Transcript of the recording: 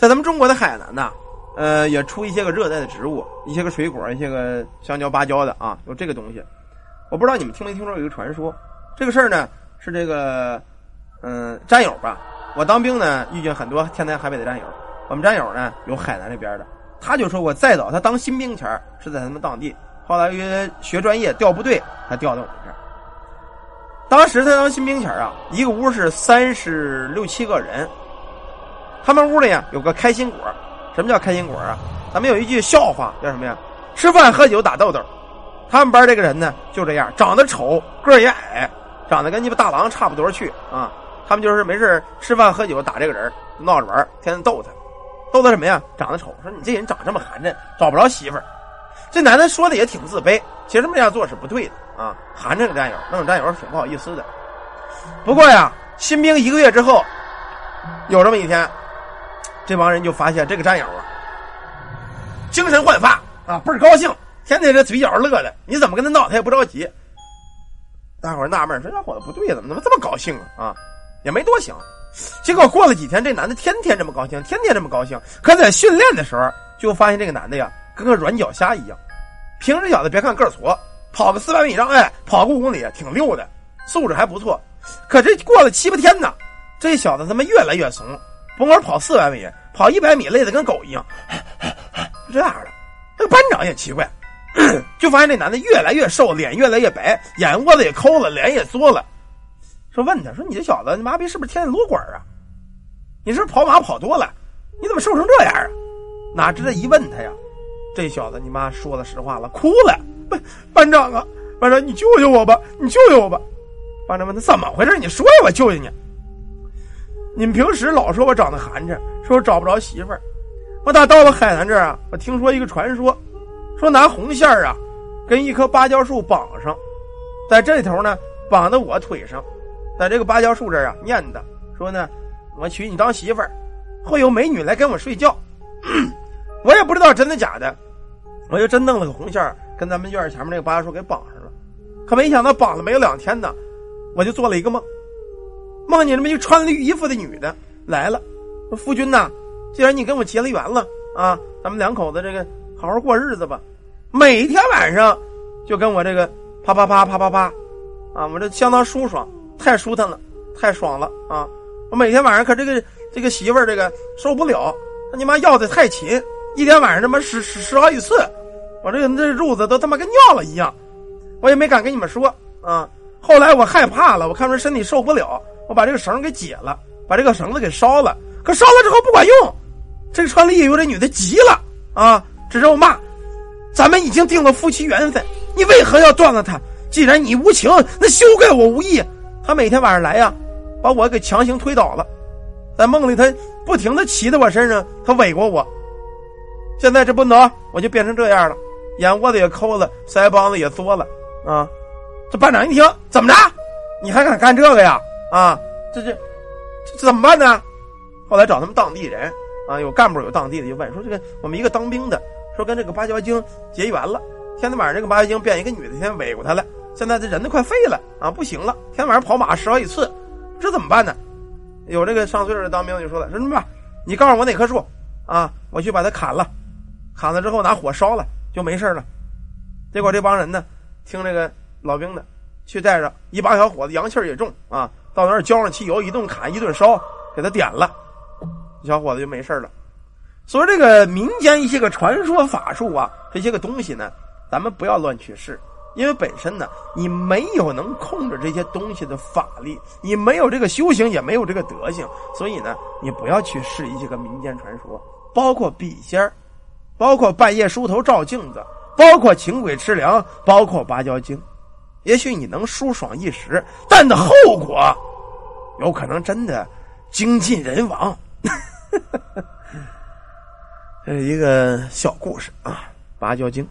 在咱们中国的海南呢，呃，也出一些个热带的植物，一些个水果，一些个香蕉、芭蕉的啊，有这个东西。我不知道你们听没听说有一个传说，这个事儿呢是这个，嗯，战友吧。我当兵呢，遇见很多天南海北的战友。我们战友呢有海南那边的，他就说我再早他当新兵前是在他们当地，后来因为学专业调部队，他调到我们这儿。当时他当新兵前啊，一个屋是三十六七个人，他们屋里呀有个开心果。什么叫开心果啊？咱们有一句笑话叫什么呀？吃饭喝酒打豆豆。他们班这个人呢就这样，长得丑，个儿也矮，长得跟鸡巴大郎差不多去啊。他们就是没事吃饭喝酒打这个人，闹着玩天天逗他。逗他什么呀？长得丑，说你这人长这么寒碜，找不着媳妇儿。这男的说的也挺自卑，其实这么样做是不对的啊。寒碜的战友，那种战友挺不好意思的。不过呀，新兵一个月之后，有这么一天，这帮人就发现这个战友啊，精神焕发啊，倍儿高兴，天天这嘴角乐的，你怎么跟他闹，他也不着急。大伙纳闷说：“这伙子不对，怎么怎么这么高兴啊？”啊，也没多想。结果过了几天，这男的天天这么高兴，天天这么高兴。可在训练的时候，就发现这个男的呀，跟个软脚虾一样。平时小子别看个儿矬，跑个四百米障碍，跑个五公里挺溜的，素质还不错。可这过了七八天呢，这小子他妈越来越怂，甭管跑四百米，跑一百米累得跟狗一样，这样的。这个班长也奇怪，就发现这男的越来越瘦，脸越来越白，眼窝子也抠了，脸也缩了。说问他说你这小子你妈逼是不是天天撸管啊？你是不是跑马跑多了？你怎么瘦成这样啊？哪知道一问他呀，这小子你妈说了实话了，哭了。班班长啊，班长你救救我吧，你救救我吧。班长问他怎么回事？你说呀，我救救你。你们平时老说我长得寒碜，说我找不着媳妇儿。我打到了海南这儿啊，我听说一个传说，说拿红线儿啊，跟一棵芭蕉树绑上，在这头呢绑在我腿上。在这个芭蕉树这儿啊，念的说呢，我娶你当媳妇儿，会有美女来跟我睡觉。我也不知道真的假的，我就真弄了个红线儿跟咱们院前面那个芭蕉树给绑上了。可没想到绑了没有两天呢，我就做了一个梦，梦见这么一个穿绿衣服的女的来了，说：“夫君呐，既然你跟我结了缘了啊，咱们两口子这个好好过日子吧。每天晚上就跟我这个啪啪啪啪啪啪，啊，我这相当舒爽。”太舒坦了，太爽了啊！我每天晚上可这个这个媳妇儿这个受不了，他你妈要的太勤，一天晚上他妈十十十好几次，我这个这褥子都他妈跟尿了一样，我也没敢跟你们说啊。后来我害怕了，我看出身体受不了，我把这个绳给解了，把这个绳子给烧了。可烧了之后不管用，这个穿绿衣服这女的急了啊，指着我骂：“咱们已经定了夫妻缘分，你为何要断了他？既然你无情，那休怪我无义。”他每天晚上来呀，把我给强行推倒了，在梦里他不停的骑在我身上，他尾过我。现在这不能，我就变成这样了，眼窝子也抠了，腮帮子也缩了啊！这班长一听，怎么着？你还敢干这个呀？啊，这这这怎么办呢？后来找他们当地人啊，有干部有当地的，就问说这个我们一个当兵的说跟这个芭蕉精结缘了，天天晚上这个芭蕉精变一个女的，天天尾过他了。现在这人都快废了啊，不行了，天天晚上跑马十好几次，这怎么办呢？有这个上岁数的当兵就说了：“说什么？你告诉我哪棵树啊？我去把它砍了，砍了之后拿火烧了就没事了。”结果这帮人呢，听这个老兵的，去带着一把小伙子，阳气也重啊，到那儿浇上汽油，一顿砍，一顿烧，给他点了，小伙子就没事了。所以这个民间一些个传说法术啊，这些个东西呢，咱们不要乱去试。因为本身呢，你没有能控制这些东西的法力，你没有这个修行，也没有这个德行，所以呢，你不要去试一些个民间传说，包括笔仙包括半夜梳头照镜子，包括请鬼吃粮，包括芭蕉精。也许你能舒爽一时，但的后果，有可能真的精尽人亡。这是一个小故事啊，芭蕉精。